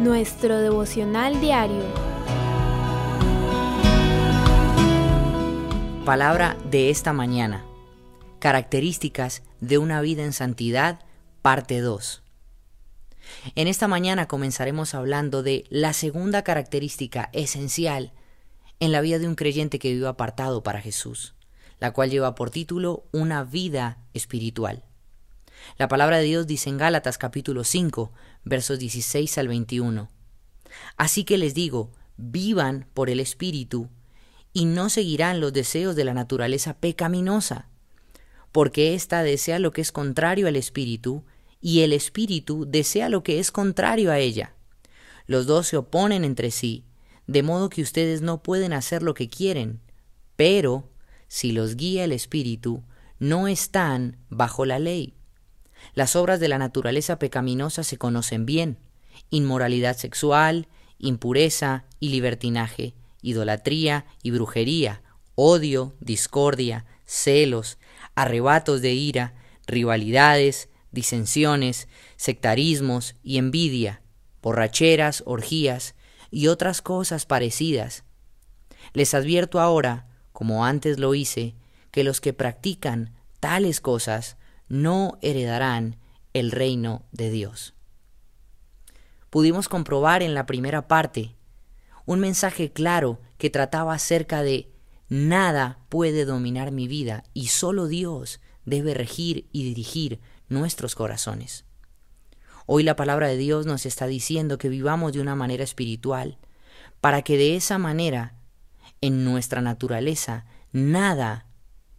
Nuestro devocional diario. Palabra de esta mañana. Características de una vida en santidad, parte 2. En esta mañana comenzaremos hablando de la segunda característica esencial en la vida de un creyente que vive apartado para Jesús, la cual lleva por título una vida espiritual. La palabra de Dios dice en Gálatas capítulo 5, versos 16 al 21. Así que les digo, vivan por el Espíritu y no seguirán los deseos de la naturaleza pecaminosa, porque ésta desea lo que es contrario al Espíritu y el Espíritu desea lo que es contrario a ella. Los dos se oponen entre sí, de modo que ustedes no pueden hacer lo que quieren, pero si los guía el Espíritu, no están bajo la ley. Las obras de la naturaleza pecaminosa se conocen bien. Inmoralidad sexual, impureza y libertinaje, idolatría y brujería, odio, discordia, celos, arrebatos de ira, rivalidades, disensiones, sectarismos y envidia, borracheras, orgías y otras cosas parecidas. Les advierto ahora, como antes lo hice, que los que practican tales cosas no heredarán el reino de Dios. Pudimos comprobar en la primera parte un mensaje claro que trataba acerca de nada puede dominar mi vida y solo Dios debe regir y dirigir nuestros corazones. Hoy la palabra de Dios nos está diciendo que vivamos de una manera espiritual, para que de esa manera, en nuestra naturaleza, nada,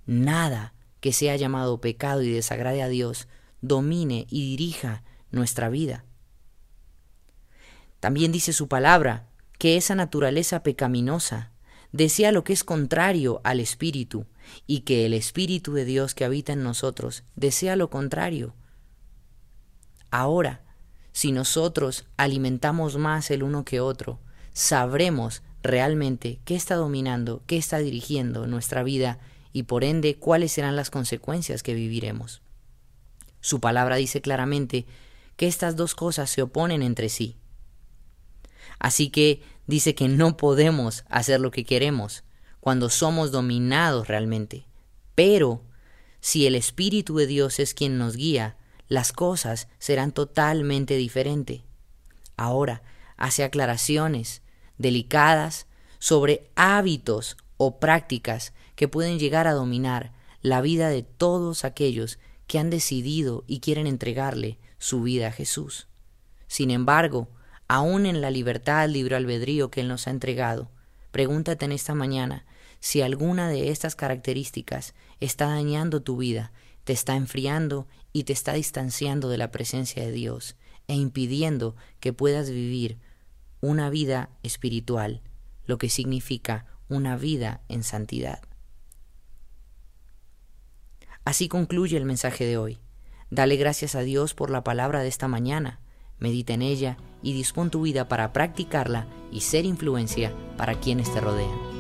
nada que sea llamado pecado y desagrade a Dios domine y dirija nuestra vida. También dice su palabra que esa naturaleza pecaminosa desea lo que es contrario al Espíritu y que el Espíritu de Dios que habita en nosotros desea lo contrario. Ahora, si nosotros alimentamos más el uno que otro, sabremos realmente qué está dominando, qué está dirigiendo nuestra vida y por ende cuáles serán las consecuencias que viviremos. Su palabra dice claramente que estas dos cosas se oponen entre sí. Así que dice que no podemos hacer lo que queremos cuando somos dominados realmente. Pero si el Espíritu de Dios es quien nos guía, las cosas serán totalmente diferentes. Ahora hace aclaraciones delicadas sobre hábitos o prácticas que pueden llegar a dominar la vida de todos aquellos que han decidido y quieren entregarle su vida a Jesús. Sin embargo, aún en la libertad libre albedrío que Él nos ha entregado, pregúntate en esta mañana si alguna de estas características está dañando tu vida, te está enfriando y te está distanciando de la presencia de Dios e impidiendo que puedas vivir una vida espiritual, lo que significa una vida en santidad. Así concluye el mensaje de hoy. Dale gracias a Dios por la palabra de esta mañana. Medita en ella y dispón tu vida para practicarla y ser influencia para quienes te rodean.